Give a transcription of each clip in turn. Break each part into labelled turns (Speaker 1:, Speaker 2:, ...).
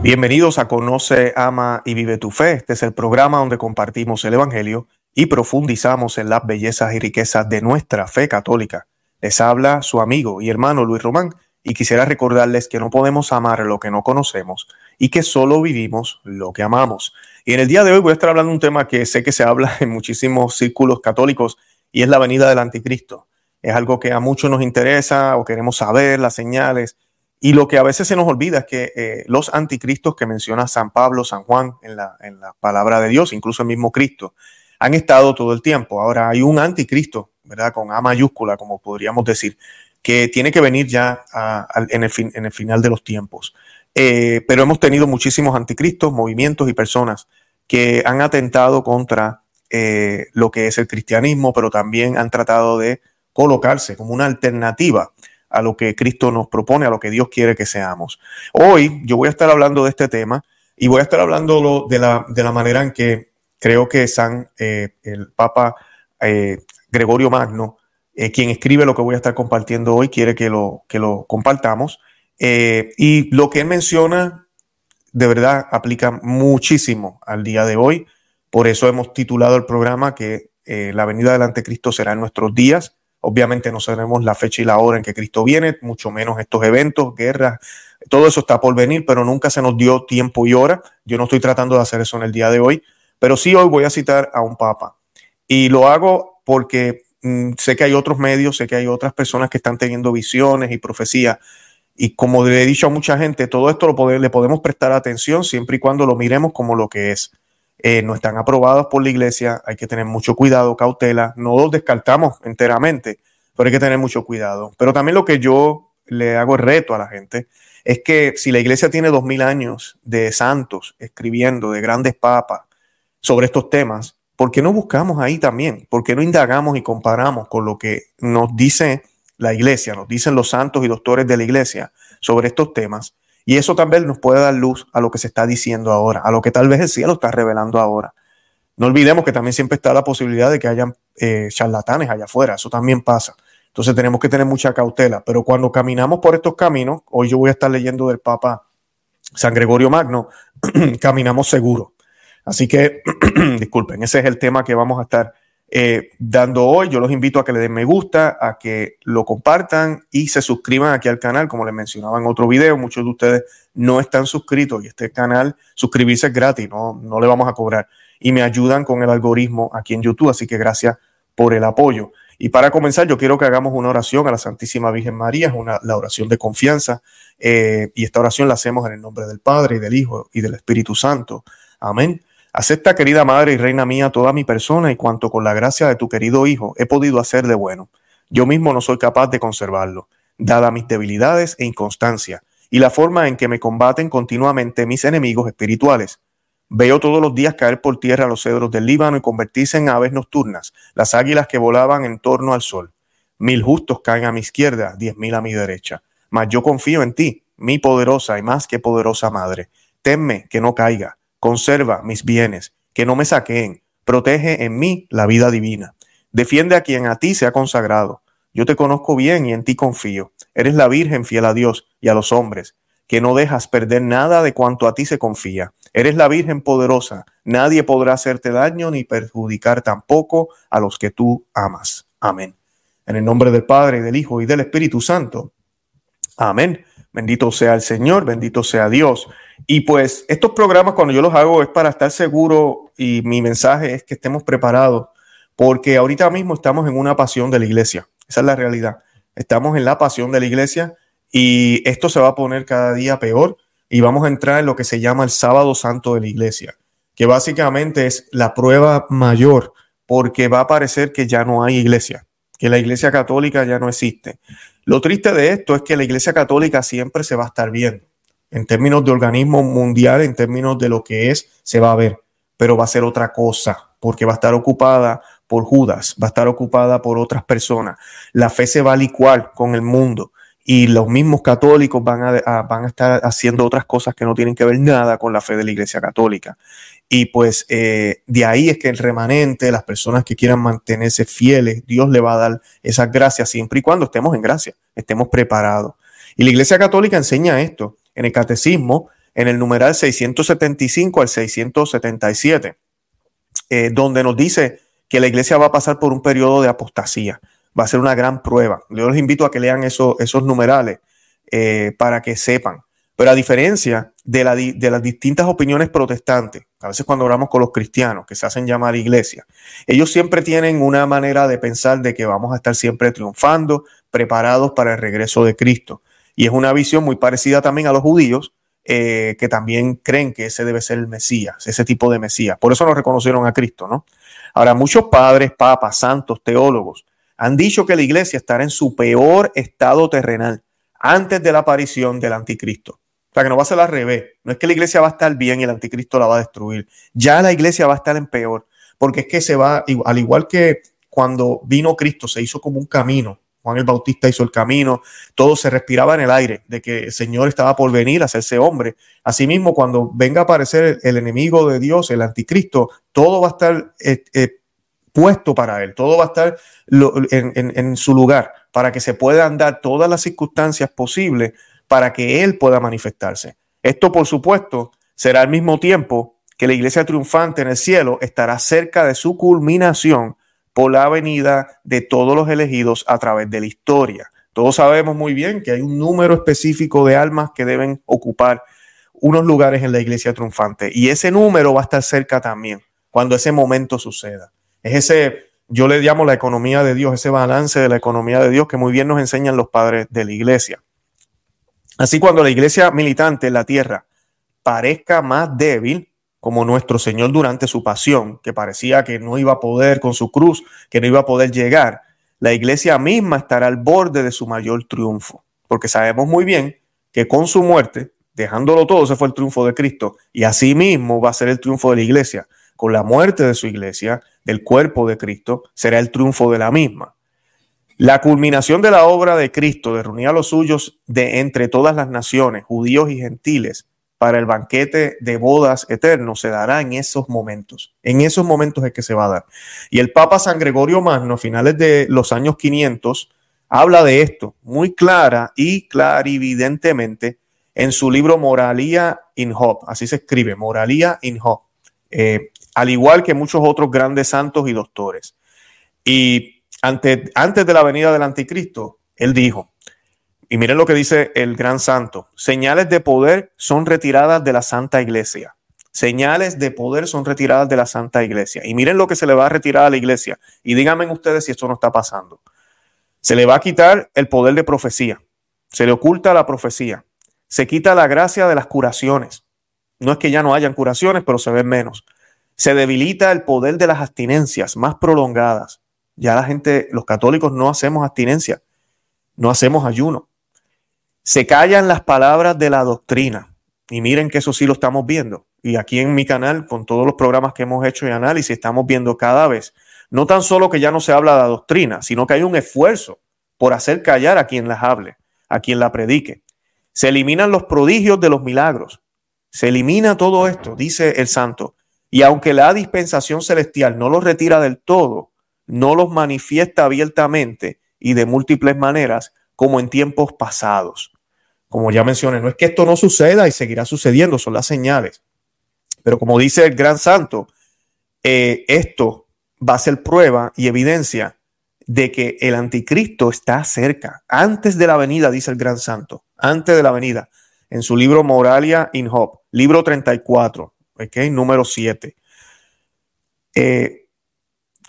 Speaker 1: Bienvenidos a Conoce, Ama y Vive tu Fe. Este es el programa donde compartimos el Evangelio y profundizamos en las bellezas y riquezas de nuestra fe católica. Les habla su amigo y hermano Luis Román y quisiera recordarles que no podemos amar lo que no conocemos y que solo vivimos lo que amamos. Y en el día de hoy voy a estar hablando de un tema que sé que se habla en muchísimos círculos católicos y es la venida del anticristo. Es algo que a muchos nos interesa o queremos saber, las señales. Y lo que a veces se nos olvida es que eh, los anticristos que menciona San Pablo, San Juan en la, en la palabra de Dios, incluso el mismo Cristo, han estado todo el tiempo. Ahora hay un anticristo, ¿verdad? Con A mayúscula, como podríamos decir, que tiene que venir ya en, el fin, en, el final de los tiempos. Eh, pero hemos tenido muchísimos anticristos, movimientos y personas que han atentado contra eh, lo que es el cristianismo, pero también han tratado de colocarse como una alternativa a lo que Cristo nos propone, a lo que Dios quiere que seamos. Hoy yo voy a estar hablando de este tema y voy a estar hablando de la, de la manera en que creo que San, eh, el Papa eh, Gregorio Magno, eh, quien escribe lo que voy a estar compartiendo hoy, quiere que lo, que lo compartamos. y lo que él menciona, de verdad, aplica muchísimo al día de hoy. Por eso hemos titulado el programa que la venida del anticristo será en nuestros días. Obviamente no sabemos la fecha y la hora en que Cristo viene, mucho menos estos eventos, guerras, todo eso está por venir, pero nunca se nos dio tiempo y hora. Yo no estoy tratando de hacer eso en el día de hoy, pero sí hoy voy a citar a un papa. Y lo hago porque mm, sé que hay otros medios, sé que hay otras personas que están teniendo visiones y profecías. Y como le he dicho a mucha gente, todo esto lo le podemos prestar atención siempre y cuando lo miremos como lo que es. Eh, no están aprobados por la iglesia, hay que tener mucho cuidado, cautela, no los descartamos enteramente, pero hay que tener mucho cuidado. Pero también lo que yo le hago el reto a la gente es que si la iglesia tiene dos mil años de santos escribiendo, de grandes papas, sobre estos temas, ¿por qué no buscamos ahí también? ¿Por qué no indagamos y comparamos con lo que nos dice la iglesia, nos dicen los santos y doctores de la iglesia sobre estos temas? Y eso también nos puede dar luz a lo que se está diciendo ahora, a lo que tal vez el cielo está revelando ahora. No olvidemos que también siempre está la posibilidad de que hayan eh, charlatanes allá afuera, eso también pasa. Entonces tenemos que tener mucha cautela, pero cuando caminamos por estos caminos, hoy yo voy a estar leyendo del Papa San Gregorio Magno, caminamos seguros Así que, disculpen, ese es el tema que vamos a estar eh, dando hoy. Yo los invito a que le den me gusta, a que lo compartan y se suscriban aquí al canal. Como les mencionaba en otro video, muchos de ustedes no están suscritos y este canal, suscribirse es gratis, no, no le vamos a cobrar. Y me ayudan con el algoritmo aquí en YouTube, así que gracias por el apoyo. Y para comenzar, yo quiero que hagamos una oración a la Santísima Virgen María, es una, la oración de confianza. Eh, y esta oración la hacemos en el nombre del Padre y del Hijo y del Espíritu Santo. Amén. Acepta, querida Madre y Reina mía, toda mi persona y cuanto con la gracia de tu querido Hijo he podido hacer de bueno. Yo mismo no soy capaz de conservarlo, dada mis debilidades e inconstancia, y la forma en que me combaten continuamente mis enemigos espirituales. Veo todos los días caer por tierra los cedros del Líbano y convertirse en aves nocturnas, las águilas que volaban en torno al sol. Mil justos caen a mi izquierda, diez mil a mi derecha. Mas yo confío en ti, mi poderosa y más que poderosa Madre. Tenme que no caiga conserva mis bienes, que no me saqueen, protege en mí la vida divina. Defiende a quien a ti se ha consagrado. Yo te conozco bien y en ti confío. Eres la Virgen fiel a Dios y a los hombres, que no dejas perder nada de cuanto a ti se confía. Eres la Virgen poderosa. Nadie podrá hacerte daño ni perjudicar tampoco a los que tú amas. Amén. En el nombre del Padre, del Hijo y del Espíritu Santo. Amén. Bendito sea el Señor, bendito sea Dios. Y pues estos programas cuando yo los hago es para estar seguro y mi mensaje es que estemos preparados porque ahorita mismo estamos en una pasión de la iglesia. Esa es la realidad. Estamos en la pasión de la iglesia y esto se va a poner cada día peor y vamos a entrar en lo que se llama el sábado santo de la iglesia, que básicamente es la prueba mayor porque va a parecer que ya no hay iglesia, que la iglesia católica ya no existe. Lo triste de esto es que la iglesia católica siempre se va a estar viendo en términos de organismo mundial, en términos de lo que es, se va a ver, pero va a ser otra cosa, porque va a estar ocupada por Judas, va a estar ocupada por otras personas. La fe se va a licuar con el mundo y los mismos católicos van a, van a estar haciendo otras cosas que no tienen que ver nada con la fe de la Iglesia Católica. Y pues eh, de ahí es que el remanente, las personas que quieran mantenerse fieles, Dios le va a dar esas gracias siempre y cuando estemos en gracia, estemos preparados. Y la Iglesia Católica enseña esto en el catecismo, en el numeral 675 al 677, eh, donde nos dice que la iglesia va a pasar por un periodo de apostasía. Va a ser una gran prueba. Yo les invito a que lean esos numerales eh, para que sepan. Pero a diferencia de, las distintas opiniones protestantes, a veces cuando hablamos con los cristianos que se hacen llamar iglesia, ellos siempre tienen una manera de pensar de que vamos a estar siempre triunfando, preparados para el regreso de Cristo. Y es una visión muy parecida también a los judíos, eh, que también creen que ese debe ser el Mesías, ese tipo de Mesías. Por eso no reconocieron a Cristo, ¿no? Ahora, muchos padres, papas, santos, teólogos han dicho que la iglesia estará en su peor estado terrenal antes de la aparición del anticristo. O sea, que no va a ser al revés. No es que la iglesia va a estar bien y el anticristo la va a destruir. Ya la iglesia va a estar en peor, porque es que se va, al igual que cuando vino Cristo, se hizo como un camino. Juan el Bautista hizo el camino, todo se respiraba en el aire de que el Señor estaba por venir a hacerse hombre. Asimismo, cuando venga a aparecer el, enemigo de Dios, el anticristo, todo va a estar eh, eh, puesto para él, todo va a estar en, su lugar para que se puedan dar todas las circunstancias posibles para que él pueda manifestarse. Esto, por supuesto, será al mismo tiempo que la iglesia triunfante en el cielo estará cerca de su culminación por la venida de todos los elegidos a través de la historia. Todos sabemos muy bien que hay un número específico de almas que deben ocupar unos lugares en la iglesia triunfante y ese número va a estar cerca también cuando ese momento suceda. Es ese, yo le llamo la economía de Dios, ese balance de la economía de Dios que muy bien nos enseñan los padres de la iglesia. Así cuando la iglesia militante en la tierra parezca más débil, como nuestro Señor durante su pasión, que parecía que no iba a poder con su cruz, que no iba a poder llegar, la iglesia misma estará al borde de su mayor triunfo, porque sabemos muy bien que con su muerte, dejándolo todo, ese fue el triunfo de Cristo, y así mismo va a ser el triunfo de la iglesia. Con la muerte de su iglesia, del cuerpo de Cristo, será el triunfo de la misma. La culminación de la obra de Cristo de reunir a los suyos de entre todas las naciones, judíos y gentiles, para el banquete de bodas eterno se dará en esos momentos. En esos momentos es que se va a dar. Y el Papa San Gregorio Magno, a finales de los años 500, habla de esto muy clara y clarividentemente en su libro Moralía in Hope. Así se escribe, Moralía in Hope. Eh, al igual que muchos otros grandes santos y doctores. Y antes, de la venida del anticristo, él dijo, y miren lo que dice el gran santo, señales de poder son retiradas de la santa iglesia. Señales de poder son retiradas de la santa iglesia. Y miren lo que se le va a retirar a la iglesia. Y díganme ustedes si esto no está pasando. Se le va a quitar el poder de profecía. Se le oculta la profecía. Se quita la gracia de las curaciones. No es que ya no hayan curaciones, pero se ven menos. Se debilita el poder de las abstinencias más prolongadas. Ya la gente, los católicos no hacemos abstinencia, no hacemos ayuno. Se callan las palabras de la doctrina. Y miren que eso sí lo estamos viendo. Y aquí en mi canal, con todos los programas que hemos hecho de análisis, estamos viendo cada vez, no tan solo que ya no se habla de la doctrina, sino que hay un esfuerzo por hacer callar a quien las hable, a quien la predique. Se eliminan los prodigios de los milagros. Se elimina todo esto, dice el santo. Y aunque la dispensación celestial no lo retira del todo, no los manifiesta abiertamente y de múltiples maneras como en tiempos pasados. Como ya mencioné, no es que esto no suceda y seguirá sucediendo, son las señales. Pero como dice el gran santo, eh, esto va a ser prueba y evidencia de que el anticristo está cerca, antes de la venida, dice el gran santo, antes de la venida, en su libro Moralia in Hope, libro 34, okay, número 7. Eh,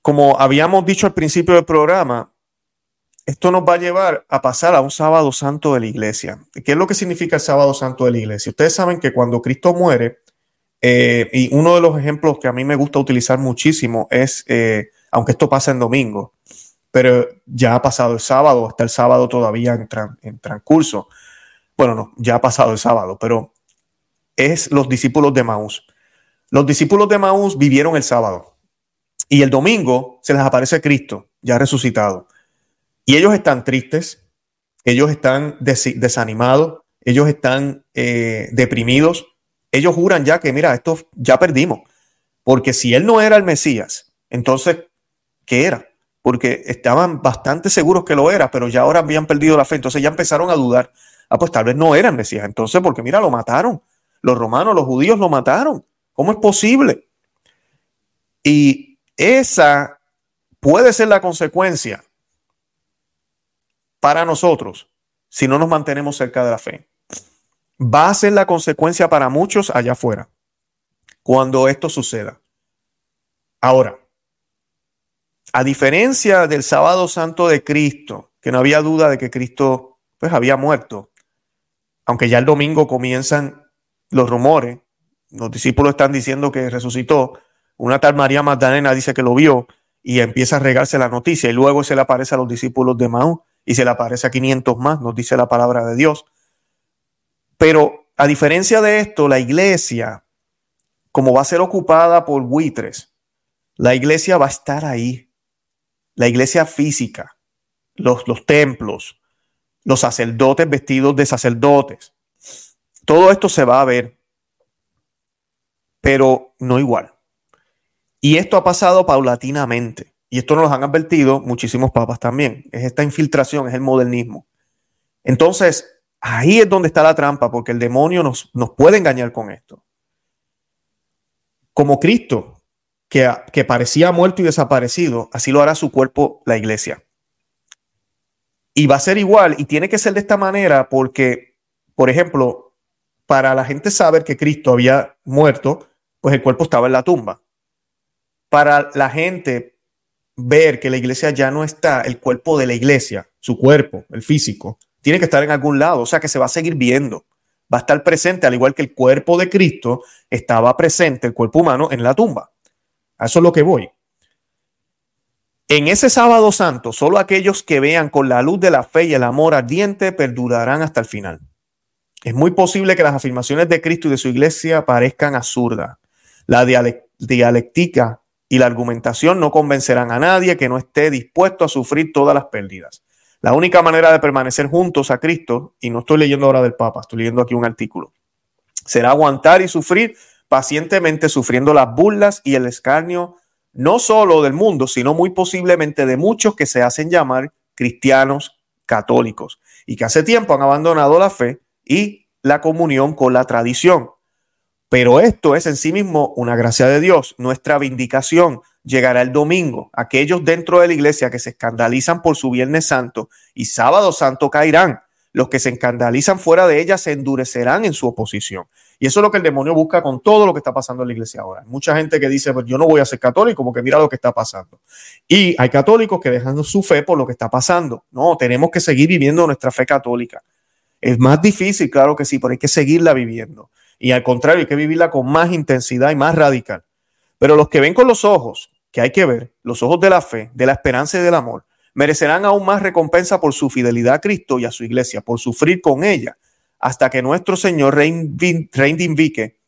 Speaker 1: como habíamos dicho al principio del programa, esto nos va a llevar a pasar a un sábado santo de la iglesia. ¿Qué es lo que significa el sábado santo de la iglesia? Ustedes saben que cuando Cristo muere, eh, y uno de los ejemplos que a mí me gusta utilizar muchísimo es, eh, aunque esto pasa en domingo, pero ya ha pasado el sábado, hasta el sábado todavía en, en transcurso. Bueno, no, ya ha pasado el sábado, pero es los discípulos de Maús. Los discípulos de Maús vivieron el sábado y el domingo se les aparece Cristo, ya resucitado. Y ellos están tristes, ellos están desanimados, ellos están eh, deprimidos. Ellos juran ya que, mira, esto ya perdimos. Porque si él no era el Mesías, entonces, ¿qué era? Porque estaban bastante seguros que lo era, pero ya ahora habían perdido la fe. Entonces ya empezaron a dudar. Ah, pues tal vez no era el Mesías. Entonces, porque mira, lo mataron. Los romanos, los judíos lo mataron. ¿Cómo es posible? Y esa puede ser la consecuencia para nosotros si no nos mantenemos cerca de la fe. Va a ser la consecuencia para muchos allá afuera cuando esto suceda. Ahora, a diferencia del sábado santo de Cristo, que no había duda de que Cristo pues había muerto, aunque ya el domingo comienzan los rumores, los discípulos están diciendo que resucitó, una tal María Magdalena dice que lo vio y empieza a regarse la noticia y luego se le aparece a los discípulos de Maú y se le aparece a 500 más, nos dice la palabra de Dios. Pero a diferencia de esto, la iglesia, como va a ser ocupada por buitres, la iglesia va a estar ahí. La iglesia física, los, los templos, los sacerdotes vestidos de sacerdotes. Todo esto se va a ver, pero no igual. Y esto ha pasado paulatinamente. Y esto nos lo han advertido muchísimos papas también. Es esta infiltración, es el modernismo. Entonces, ahí es donde está la trampa, porque el demonio nos, nos puede engañar con esto. Como Cristo, que, que parecía muerto y desaparecido, así lo hará su cuerpo, la iglesia. Y va a ser igual, y tiene que ser de esta manera porque, por ejemplo, para la gente saber que Cristo había muerto, pues el cuerpo estaba en la tumba. Para la gente ver que la iglesia ya no está, el cuerpo de la iglesia, su cuerpo, el físico, tiene que estar en algún lado, o sea que se va a seguir viendo, va a estar presente, al igual que el cuerpo de Cristo estaba presente, el cuerpo humano, en la tumba. A eso es lo que voy. En ese sábado santo, solo aquellos que vean con la luz de la fe y el amor ardiente perdurarán hasta el final. Es muy posible que las afirmaciones de Cristo y de su iglesia parezcan absurdas. La dialéctica y la argumentación no convencerán a nadie que no esté dispuesto a sufrir todas las pérdidas. La única manera de permanecer juntos a Cristo, y no estoy leyendo ahora del Papa, estoy leyendo aquí un artículo, será aguantar y sufrir pacientemente, sufriendo las burlas y el escarnio no solo del mundo, sino muy posiblemente de muchos que se hacen llamar cristianos católicos y que hace tiempo han abandonado la fe y la comunión con la tradición. Pero esto es en sí mismo una gracia de Dios, nuestra vindicación. Llegará el domingo. Aquellos dentro de la iglesia que se escandalizan por su Viernes Santo y Sábado Santo caerán. Los que se escandalizan fuera de ella se endurecerán en su oposición. Y eso es lo que el demonio busca con todo lo que está pasando en la iglesia ahora. Hay mucha gente que dice, pues yo no voy a ser católico porque mira lo que está pasando. Y hay católicos que dejan su fe por lo que está pasando. No, tenemos que seguir viviendo nuestra fe católica. Es más difícil, claro que sí, pero hay que seguirla viviendo. Y al contrario, hay que vivirla con más intensidad y más radical. Pero los que ven con los ojos, que hay que ver, los ojos de la fe, de la esperanza y del amor, merecerán aún más recompensa por su fidelidad a Cristo y a su iglesia, por sufrir con ella hasta que nuestro Señor reivindique,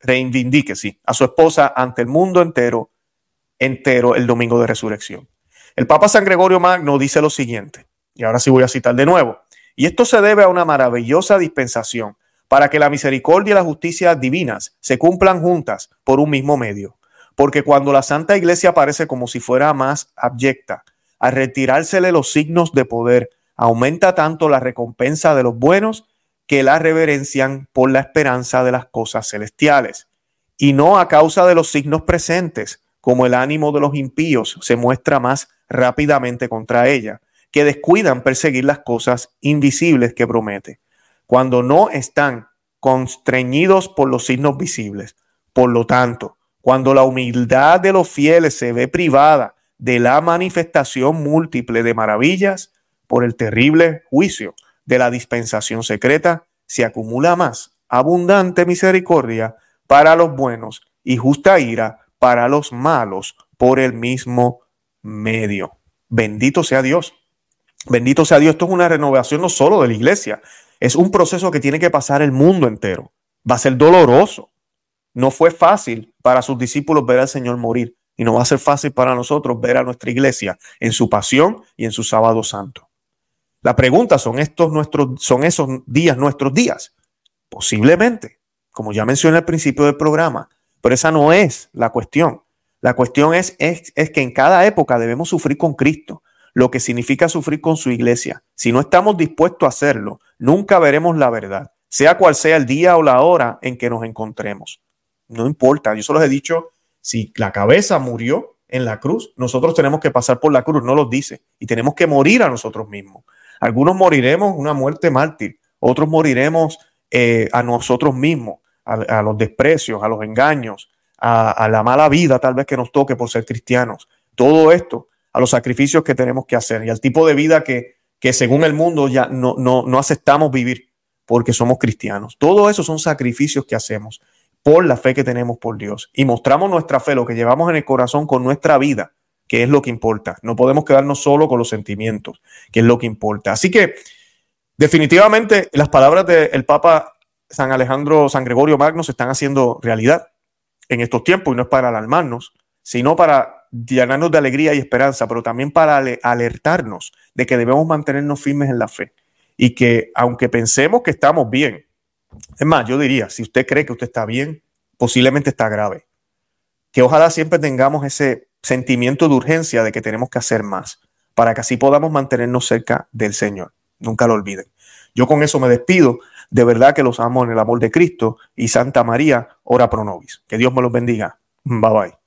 Speaker 1: reivindique, sí, a su esposa ante el mundo entero, entero el domingo de resurrección. El Papa San Gregorio Magno dice lo siguiente, y ahora sí voy a citar de nuevo, y esto se debe a una maravillosa dispensación para que la misericordia y la justicia divinas se cumplan juntas por un mismo medio. Porque cuando la Santa Iglesia parece como si fuera más abyecta, a retirársele los signos de poder, aumenta tanto la recompensa de los buenos que la reverencian por la esperanza de las cosas celestiales, y no a causa de los signos presentes, como el ánimo de los impíos se muestra más rápidamente contra ella, que descuidan perseguir las cosas invisibles que promete, cuando no están constreñidos por los signos visibles. Por lo tanto, cuando la humildad de los fieles se ve privada de la manifestación múltiple de maravillas por el terrible juicio de la dispensación secreta, se acumula más abundante misericordia para los buenos y justa ira para los malos por el mismo medio. Bendito sea Dios. Bendito sea Dios. Esto es una renovación no solo de la iglesia, es un proceso que tiene que pasar el mundo entero. Va a ser doloroso. No fue fácil para sus discípulos ver al Señor morir y no va a ser fácil para nosotros ver a nuestra iglesia en su pasión y en su sábado santo. La pregunta, ¿son, estos nuestros, ¿son esos días nuestros días? Posiblemente, como ya mencioné al principio del programa, pero esa no es la cuestión. La cuestión es, es, es que en cada época debemos sufrir con Cristo, lo que significa sufrir con su iglesia. Si no estamos dispuestos a hacerlo, nunca veremos la verdad sea cual sea el día o la hora en que nos encontremos. No importa, yo solo he dicho, si la cabeza murió en la cruz, nosotros tenemos que pasar por la cruz, no lo dice, y tenemos que morir a nosotros mismos. Algunos moriremos una muerte mártir, otros moriremos eh, a nosotros mismos, a, los desprecios, a los engaños, a, la mala vida tal vez que nos toque por ser cristianos. Todo esto, a los sacrificios que tenemos que hacer y al tipo de vida que, que según el mundo ya no, no, no aceptamos vivir porque somos cristianos. Todo eso son sacrificios que hacemos por la fe que tenemos por Dios y mostramos nuestra fe, lo que llevamos en el corazón con nuestra vida, que es lo que importa. No podemos quedarnos solo con los sentimientos, que es lo que importa. Así que definitivamente las palabras del Papa San Alejandro, San Gregorio Magno se están haciendo realidad en estos tiempos y no es para alarmarnos, sino para llenarnos de alegría y esperanza, pero también para alertarnos de que debemos mantenernos firmes en la fe y que aunque pensemos que estamos bien, es más, yo diría, si usted cree que usted está bien, posiblemente está grave. Que ojalá siempre tengamos ese sentimiento de urgencia de que tenemos que hacer más para que así podamos mantenernos cerca del Señor. Nunca lo olviden. Yo con eso me despido. De verdad que los amo en el amor de Cristo y Santa María, ora pro nobis. Que Dios me los bendiga. Bye bye.